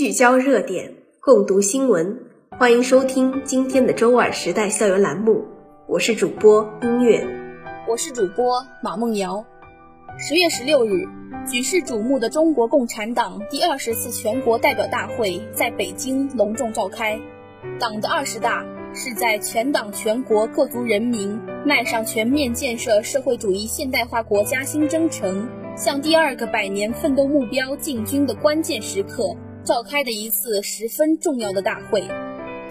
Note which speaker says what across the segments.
Speaker 1: 聚焦热点，共读新闻，欢迎收听今天的周二时代校园栏目，我是主播音乐，
Speaker 2: 我是主播马梦瑶。十月十六日，举世瞩目的中国共产党第二十次全国代表大会在北京隆重召开。党的二十大是在全党全国各族人民迈上全面建设社会主义现代化国家新征程、向第二个百年奋斗目标进军的关键时刻召开的一次十分重要的大会。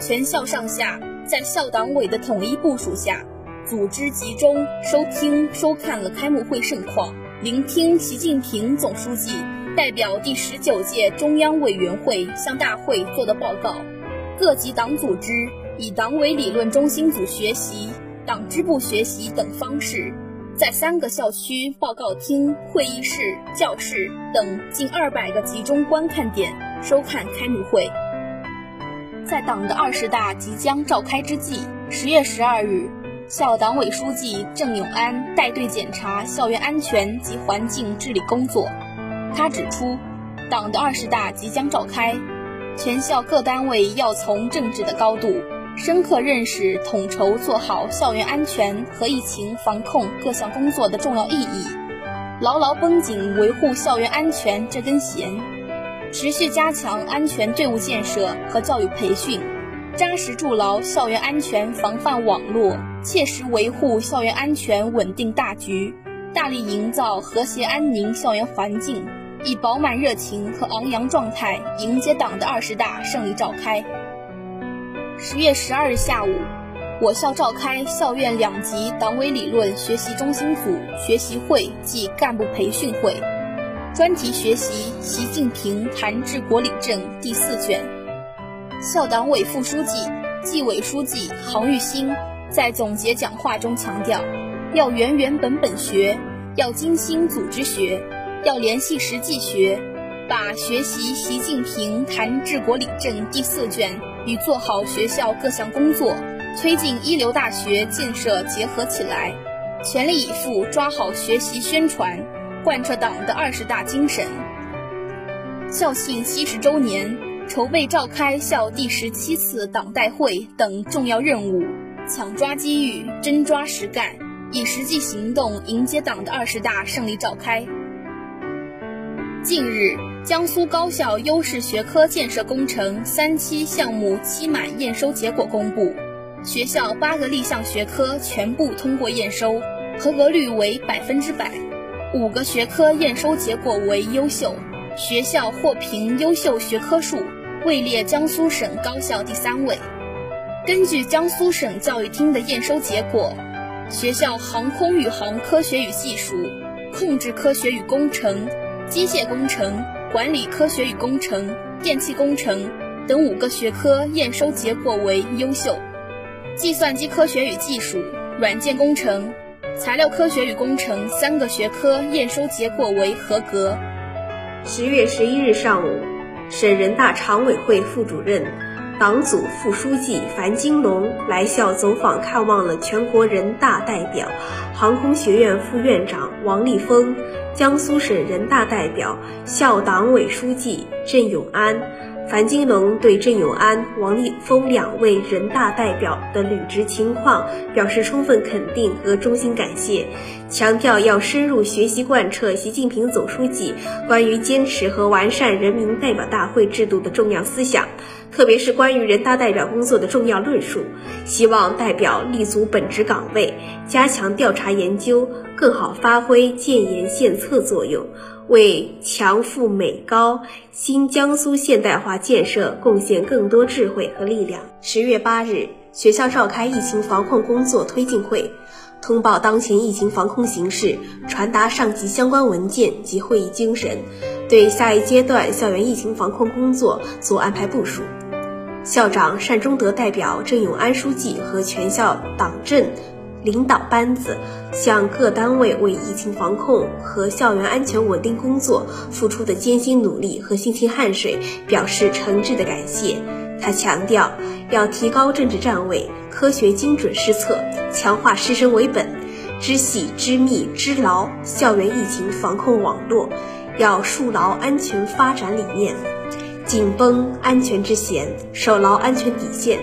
Speaker 2: 全校上下在校党委的统一部署下，组织集中收听收看了开幕会盛况。聆听习近平总书记代表第十九届中央委员会向大会做的报告，各级党组织以党委理论中心组学习、党支部学习等方式，在三个校区报告厅、会议室、教室等近二百个集中观看点收看开幕会。在党的二十大即将召开之际，十月十二日。校党委书记郑永安带队检查校园安全及环境治理工作。他指出，党的二十大即将召开，全校各单位要从政治的高度，深刻认识统筹做好校园安全和疫情防控各项工作的重要意义，牢牢绷紧维护校园安全这根弦，持续加强安全队伍建设和教育培训。扎实筑牢校园安全防范网络，切实维护校园安全稳定大局，大力营造和谐安宁校园环境，以饱满热情和昂扬状态迎接党的二十大胜利召开。十月十二日下午，我校召开校院两级党委理论学习中心组学习会暨干部培训会，专题学习《习近平谈治国理政》第四卷。校党委副书记、纪委书记杭玉新在总结讲话中强调，要原原本本学，要精心组织学，要联系实际学，把学习习近平谈治国理政第四卷与做好学校各项工作、推进一流大学建设结合起来，全力以赴抓好学习宣传，贯彻党的二十大精神。校庆七十周年。筹备召开校第十七次党代会等重要任务，抢抓机遇，真抓实干，以实际行动迎接党的二十大胜利召开。近日，江苏高校优势学科建设工程三期项目期满验收结果公布，学校八个立项学科全部通过验收，合格率为百分之百，五个学科验收结果为优秀，学校获评优秀学科数。位列江苏省高校第三位。根据江苏省教育厅的验收结果，学校航空宇航科学与技术、控制科学与工程、机械工程、管理科学与工程、电气工程等五个学科验收结果为优秀；计算机科学与技术、软件工程、材料科学与工程三个学科验收结果为合格。
Speaker 1: 十月十一日上午。省人大常委会副主任、党组副书记樊金龙来校走访看望了全国人大代表、航空学院副院长王立峰、江苏省人大代表、校党委书记郑永安。樊金龙对郑永安、王立峰两位人大代表的履职情况表示充分肯定和衷心感谢，强调要深入学习贯彻习近平总书记关于坚持和完善人民代表大会制度的重要思想，特别是关于人大代表工作的重要论述。希望代表立足本职岗位，加强调查研究，更好发挥建言献策作用。为强富美高新江苏现代化建设贡献更多智慧和力量。十月八日，学校召开疫情防控工作推进会，通报当前疫情防控形势，传达上级相关文件及会议精神，对下一阶段校园疫情防控工作做安排部署。校长单忠德代表郑永安书记和全校党政。领导班子向各单位为疫情防控和校园安全稳定工作付出的艰辛努力和辛勤汗水表示诚挚的感谢。他强调，要提高政治站位，科学精准施策，强化师生为本，知细知密知牢校园疫情防控网络，要树牢安全发展理念。紧绷安全之弦，守牢安全底线，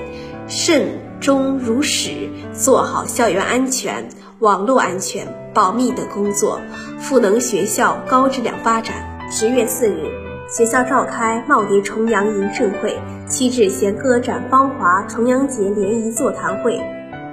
Speaker 1: 慎终如始，做好校园安全、网络安全、保密等工作，赋能学校高质量发展。十月四日，学校召开耄耋重阳迎盛会七至弦歌展芳华重阳节联谊座谈会，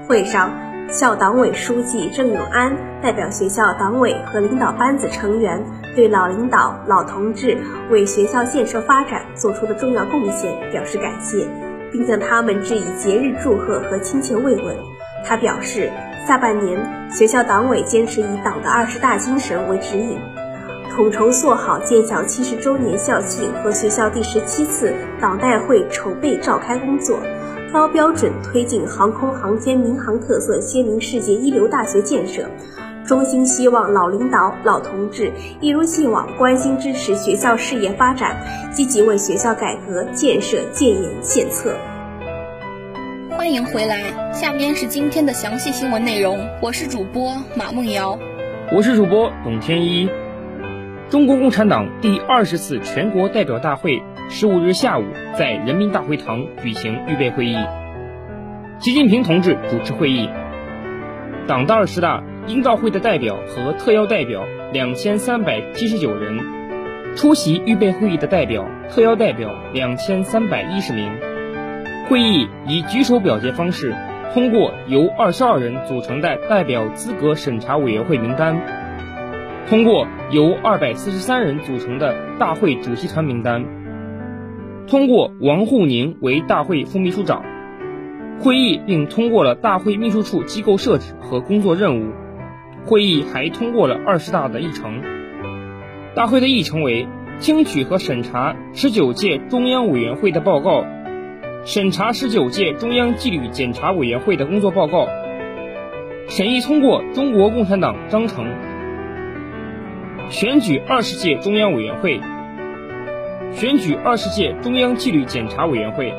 Speaker 1: 会上。校党委书记郑永安代表学校党委和领导班子成员，对老领导、老同志为学校建设发展做出的重要贡献表示感谢，并向他们致以节日祝贺和亲切慰问。他表示，下半年学校党委坚持以党的二十大精神为指引，统筹做好建校七十周年校庆和学校第十七次党代会筹备召开工作。高标准推进航空航天民航特色鲜明世界一流大学建设，衷心希望老领导、老同志一如既往关心支持学校事业发展，积极为学校改革建设建言献策。
Speaker 2: 欢迎回来，下面是今天的详细新闻内容。我是主播马梦瑶，
Speaker 3: 我是主播董天一。中国共产党第二十次全国代表大会。十五日下午，在人民大会堂举行预备会议，习近平同志主持会议。党的二十大应召会的代表和特邀代表两千三百七十九人，出席预备会议的代表、特邀代表两千三百一十名。会议以举手表决方式通过由二十二人组成的代表资格审查委员会名单，通过由二百四十三人组成的大会主席团名单。通过王沪宁为大会副秘书长，会议并通过了大会秘书处机构设置和工作任务。会议还通过了二十大的议程。大会的议程为：听取和审查十九届中央委员会的报告，审查十九届中央纪律检查委员会的工作报告，审议通过中国共产党章程，选举二十届中央委员会。选举二十届中央纪律检查委员会。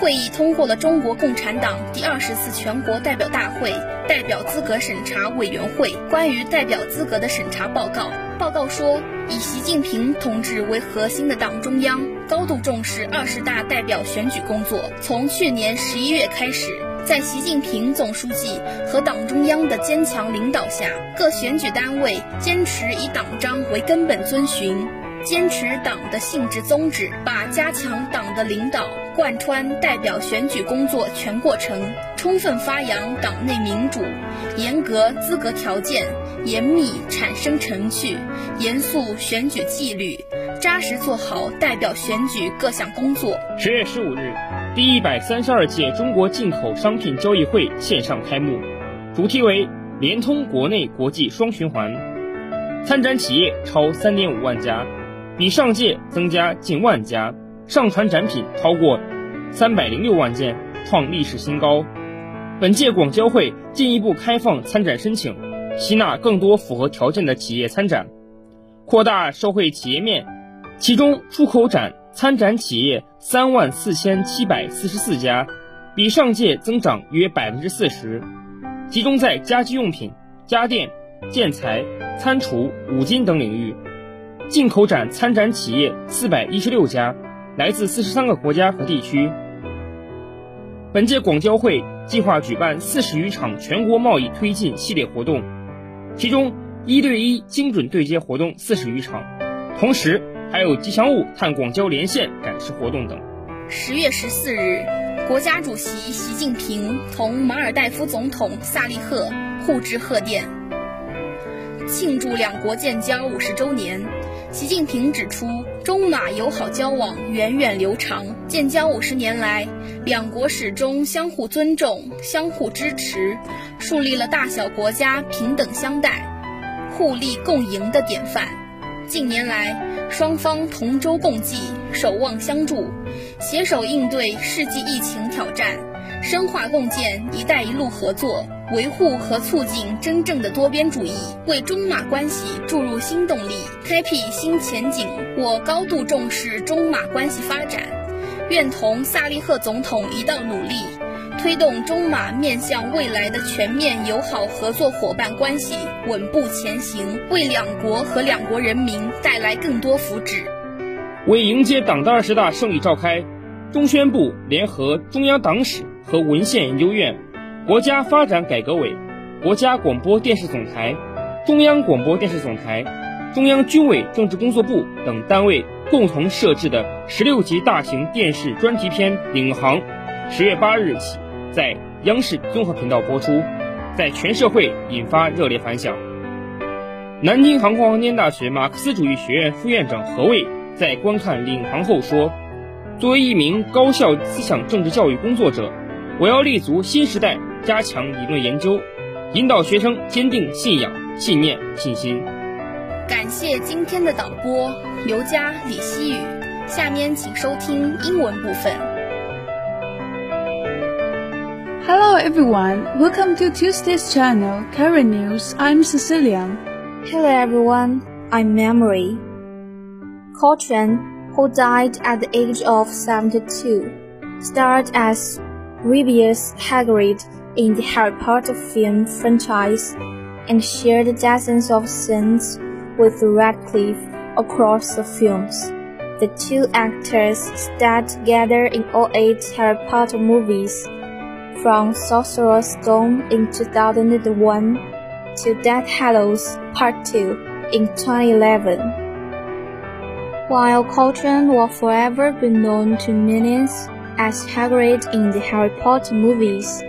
Speaker 2: 会议通过了中国共产党第二十次全国代表大会代表资格审查委员会关于代表资格的审查报告。报告说，以习近平同志为核心的党中央高度重视二十大代表选举工作。从去年十一月开始，在习近平总书记和党中央的坚强领导下，各选举单位坚持以党章为根本遵循。坚持党的性质宗旨，把加强党的领导贯穿代表选举工作全过程，充分发扬党内民主，严格资格条件，严密产生程序，严肃选举纪律，扎实做好代表选举各项工作。
Speaker 3: 十月十五日，第一百三十二届中国进口商品交易会线上开幕，主题为联通国内国际双循环，参展企业超三点五万家。比上届增加近万家，上传展品超过三百零六万件，创历史新高。本届广交会进一步开放参展申请，吸纳更多符合条件的企业参展，扩大受惠企业面。其中，出口展参展企业三万四千七百四十四家，比上届增长约百分之四十，集中在家居用品、家电、建材、餐厨、五金等领域。进口展参展企业四百一十六家，来自四十三个国家和地区。本届广交会计划举办四十余场全国贸易推进系列活动，其中一对一精准对接活动四十余场，同时还有吉祥物探广交连线展示活动等。
Speaker 2: 十月十四日，国家主席习近平同马尔代夫总统萨利赫互致贺电，庆祝两国建交五十周年。习近平指出，中马友好交往源远流长，建交五十年来，两国始终相互尊重、相互支持，树立了大小国家平等相待、互利共赢的典范。近年来，双方同舟共济、守望相助，携手应对世纪疫情挑战，深化共建“一带一路”合作。维护和促进真正的多边主义，为中马关系注入新动力，开辟新前景。我高度重视中马关系发展，愿同萨利赫总统一道努力，推动中马面向未来的全面友好合作伙伴关系稳步前行，为两国和两国人民带来更多福祉。
Speaker 3: 为迎接党的二十大胜利召开，中宣部联合中央党史和文献研究院、国家发展改革委、国家广播电视总台、中央广播电视总台、中央军委政治工作部等单位共同设置的十六集大型电视专题片《领航》，十月八日起在央视综合频道播出，在全社会引发热烈反响。南京航空航天大学马克思主义学院副院长何卫。在观看《领航》后说：“作为一名高校思想政治教育工作者，我要立足新时代，加强理论研究，引导学生坚定信仰、信念、信心。”
Speaker 2: 感谢今天的导播刘佳、李希雨。下面请收听英文部分。
Speaker 4: Hello everyone, welcome to Tuesday's channel, Current News. I'm Cecilia.
Speaker 5: Hello everyone, I'm Memory. Caution, who died at the age of 72, starred as Rubius Hagrid in the Harry Potter film franchise and shared dozens of scenes with Radcliffe across the films. The two actors starred together in all eight Harry Potter movies, from Sorcerer's Stone in 2001 to Death Hallows Part 2 in 2011. While Cauldron will forever be known to millions as Hagrid in the Harry Potter movies,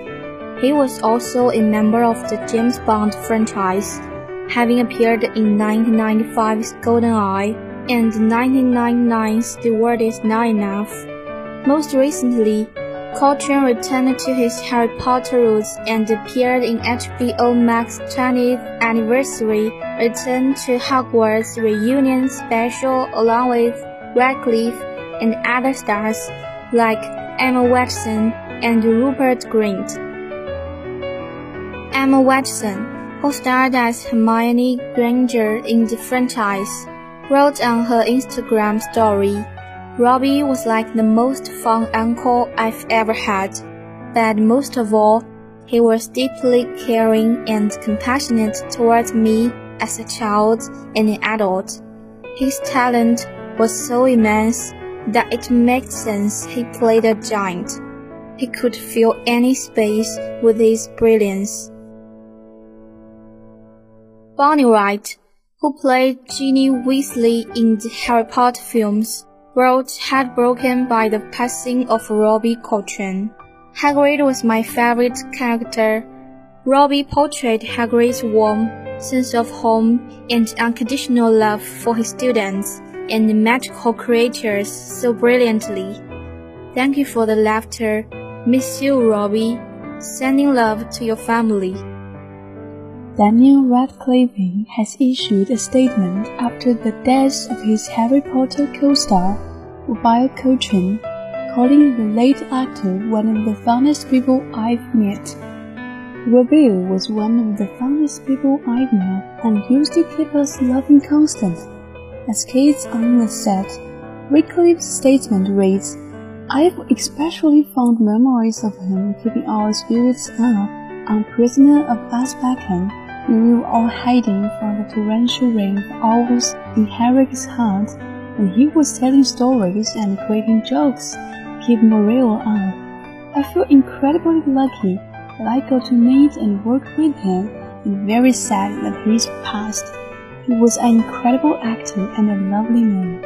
Speaker 5: he was also a member of the James Bond franchise, having appeared in 1995's GoldenEye and 1999's The World Is Not Enough. Most recently, Cauldron returned to his Harry Potter roots and appeared in HBO Max's 20th anniversary Return to Hogwarts reunion special along with Radcliffe and other stars like Emma Watson and Rupert Grint. Emma Watson, who starred as Hermione Granger in the franchise, wrote on her Instagram story Robbie was like the most fun uncle I've ever had, but most of all, he was deeply caring and compassionate towards me as a child and an adult. His talent was so immense that it made sense he played a giant. He could fill any space with his brilliance. Bonnie Wright, who played Ginny Weasley in the Harry Potter films, wrote heartbroken by the passing of Robbie Coltrane. Hagrid was my favorite character. Robbie portrayed Hagrid's warm sense of home and unconditional love for his students and magical creatures so brilliantly. Thank you for the laughter. Miss you, Robbie. Sending love to your family.
Speaker 4: Daniel Radcliffe has issued a statement after the death of his Harry Potter co-star, Robbie Coltrane, calling the late actor one of the funniest people I've met. Robbie was one of the funniest people I've known and used to keep us laughing constantly. As kids on the set, Radcliffe's statement reads, I've especially fond memories of him keeping our spirits up on Prisoner of Azkaban we were all hiding from the torrential rain of owls in Harry's heart, when he was telling stories and cracking jokes to keep morale up. I feel incredibly lucky that I got to meet and work with him, and very sad that he's passed. He was an incredible actor and a lovely man.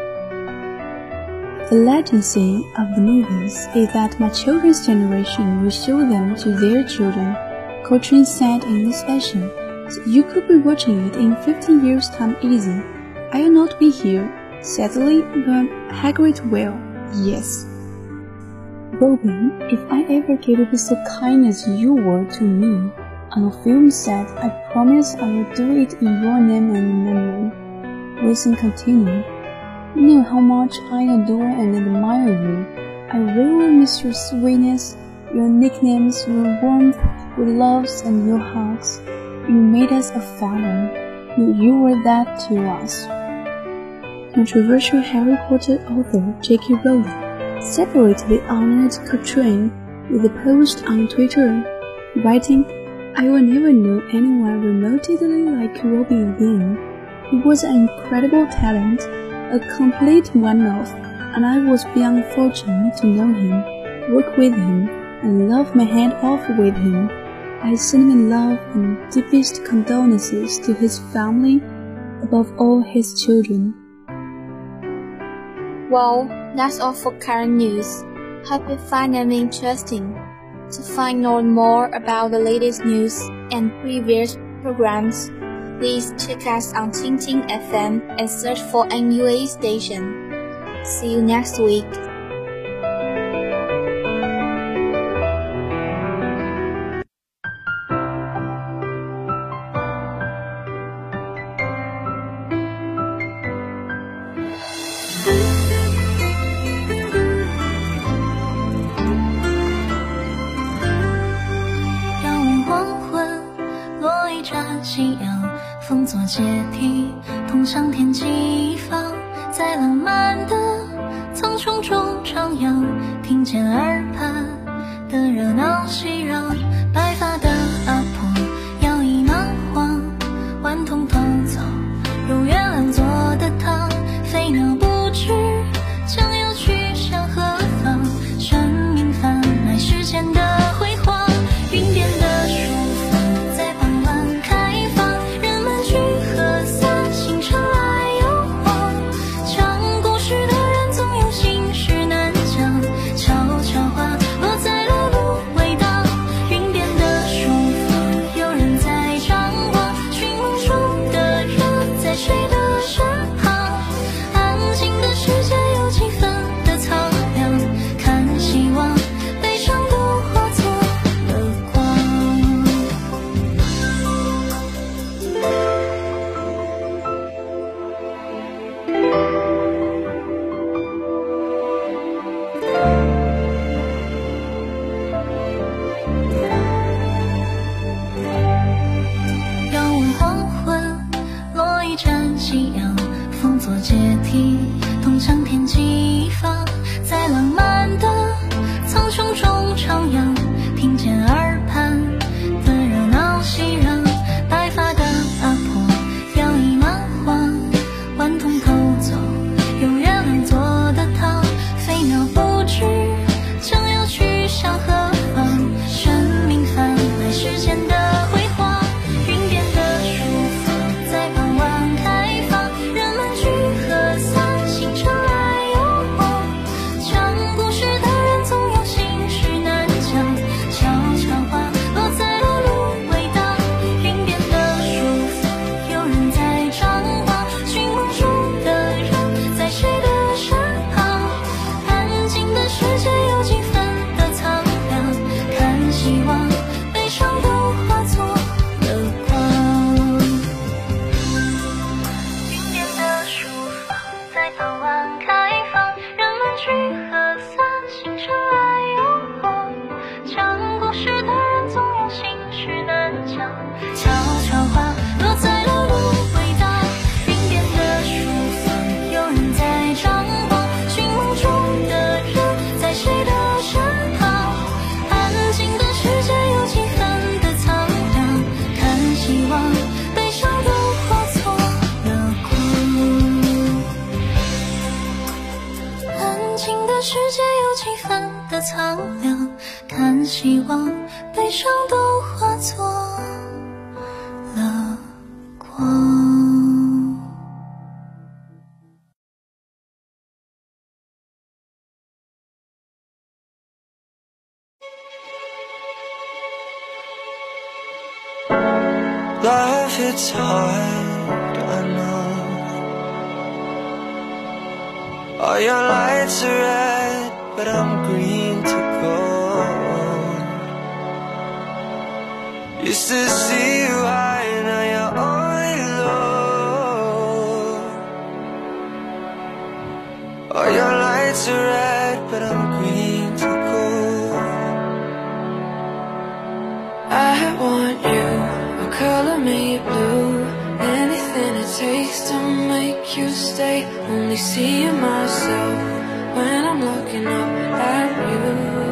Speaker 4: The legacy of the movies is that my children's generation will show them to their children. Coltrane said in this fashion you could be watching it in 15 years' time easy. I will not be here, sadly, but Hagrid will, yes. Robin, if I ever get to be so kind as you were to me on a film set, I promise I will do it in your name and memory. Wilson continued. You know how much I adore and admire you. I really miss your sweetness, your nicknames, your warmth, your loves, and your hugs. You made us a family. You, you were that to us. Controversial Harry Potter author J.K. Rowling separately honored Coltrane with a post on Twitter, writing, I will never know anyone remotely like Robbie again. He was an incredible talent, a complete one-off, and I was beyond fortunate to know him, work with him, and laugh my head off with him. I send my love and deepest condolences to his family, above all his children.
Speaker 5: Well, that's all for current news. Hope you find them interesting. To find out more about the latest news and previous programs, please check us on Ting FM and search for NUA station. See you next week.
Speaker 6: 听见希望悲伤都化作了光。Life it's hard, I know. All your lights are red, but I'm green to see you high, now you're only low All your lights are red, but I'm green to go I want you, a color me blue. Anything it takes to make you stay. Only seeing myself when I'm looking up at you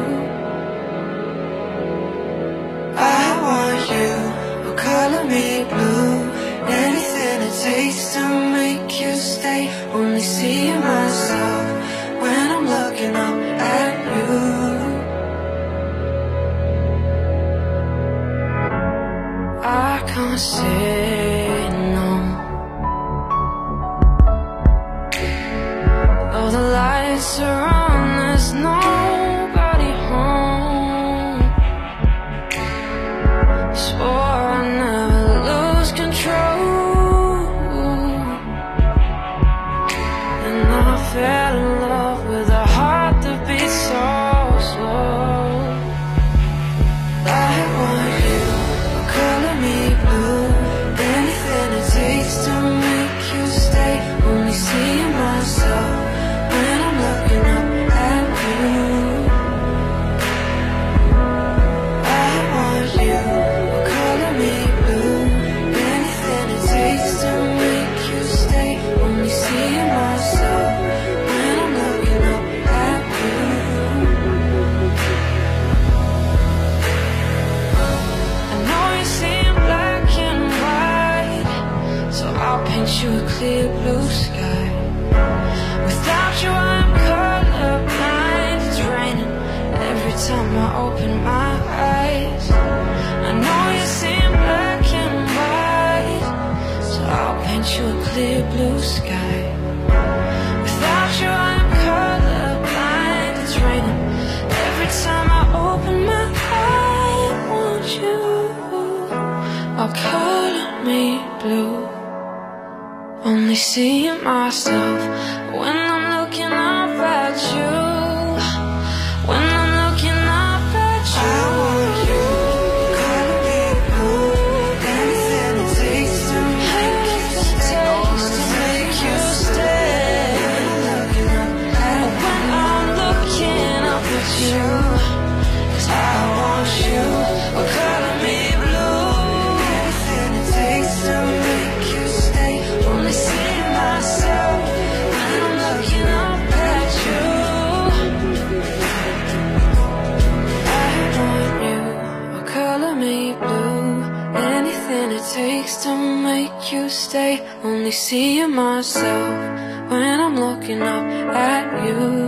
Speaker 6: me blue Anything it takes to make you
Speaker 7: stay. Only seeing myself when I'm looking up at you. I can't say Only seeing myself when Only seeing myself when I'm looking up at you.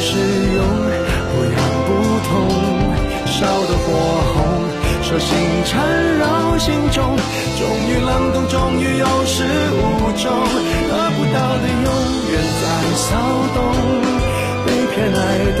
Speaker 8: 是用不痒不痛，烧得火红，手心缠绕心中，终于冷冻，终于有始无终，得不到的永远在骚动，被偏爱的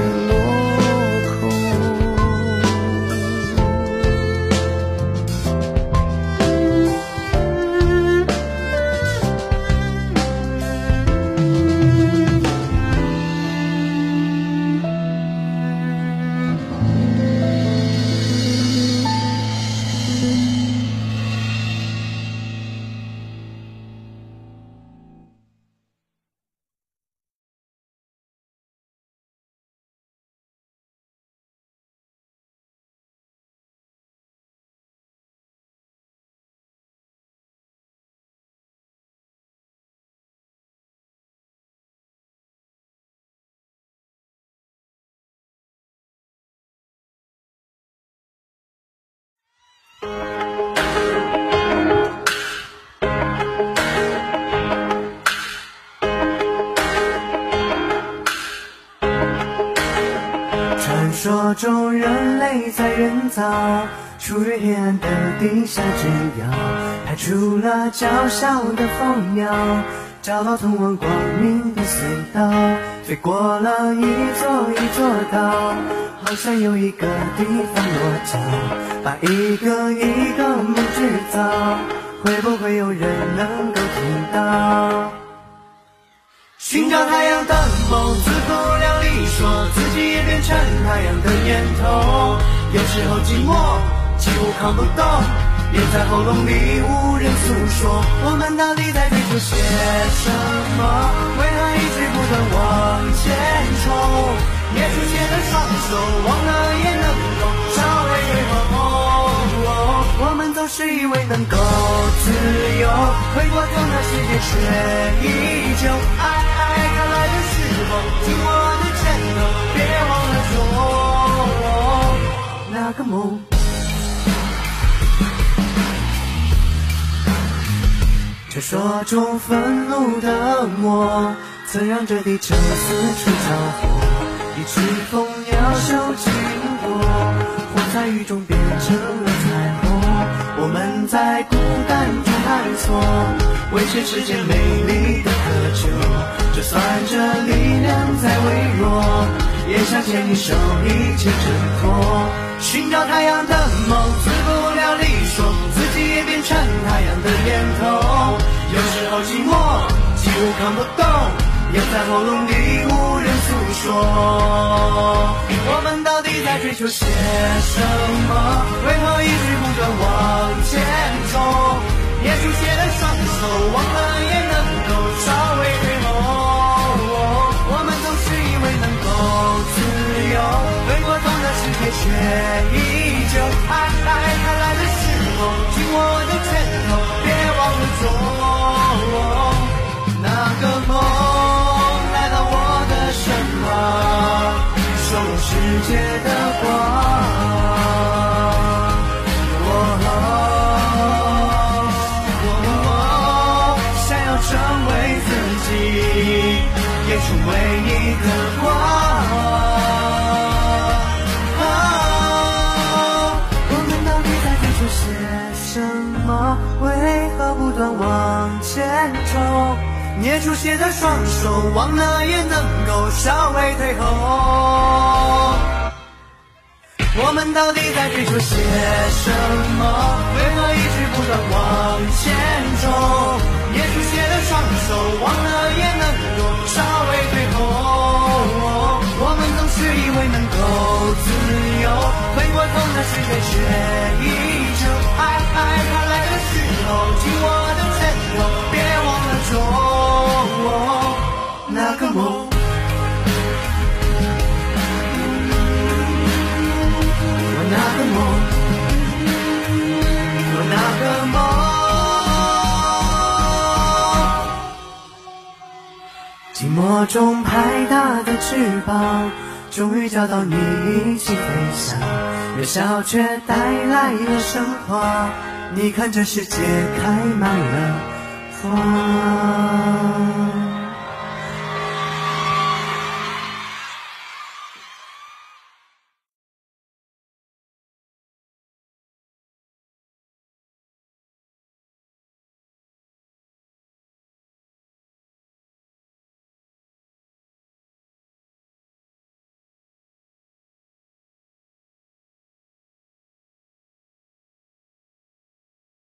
Speaker 9: 中人类在人造处于黑暗的地下之遥，排除了娇小的蜂鸟，找到通往光明的隧道，飞过了一座一座岛，好像有一个地方落脚，把一个一个梦制造，会不会有人能够听到？寻找太阳的梦，自不量你，说自己也变成太阳的念头。有时候寂寞，几乎扛不动，咽在喉咙里无人诉说。我们到底在追求些什么？为何一直不断往前冲？也出现了双手，忘了也能够稍微退后。我们总是以为能够自由，回过头那世界却依旧。爱爱它来的时候，紧握的，别忘了做那个梦。传说中愤怒的我，曾让这地球四处着火。一只蜂鸟嗅经过，火在雨中变成了彩虹。我们在孤单中探索，为全世界美丽的渴求。就算这力量再微弱，也想牵你手一起挣脱。寻找太阳的梦，自不量力，说自己也变成太阳的念头。有时候寂寞，几乎扛不动。咽在喉咙里，无人诉说。我们到底在追求些什么？为何一直不断往前冲？捏出血的双手，忘了也能够稍能够自由，飞过头那世界却依旧。爱爱它来的时候，紧握我的拳头，别忘了做那个梦。来到我的身旁，守护世界的光，捏出血的双手，忘了也能够稍微退后。我们到底在追求些什么？为何一直不断往前冲？捏出血的双手，忘了也能够稍微退后。我们总是以为能够自由，回过头那世界却依旧。爱爱它来的时候，紧握的个梦。我那个梦，我那个梦，寂寞中拍打的翅膀，终于找到你一起飞翔。渺小却带来了升华，你看这世界开满了花。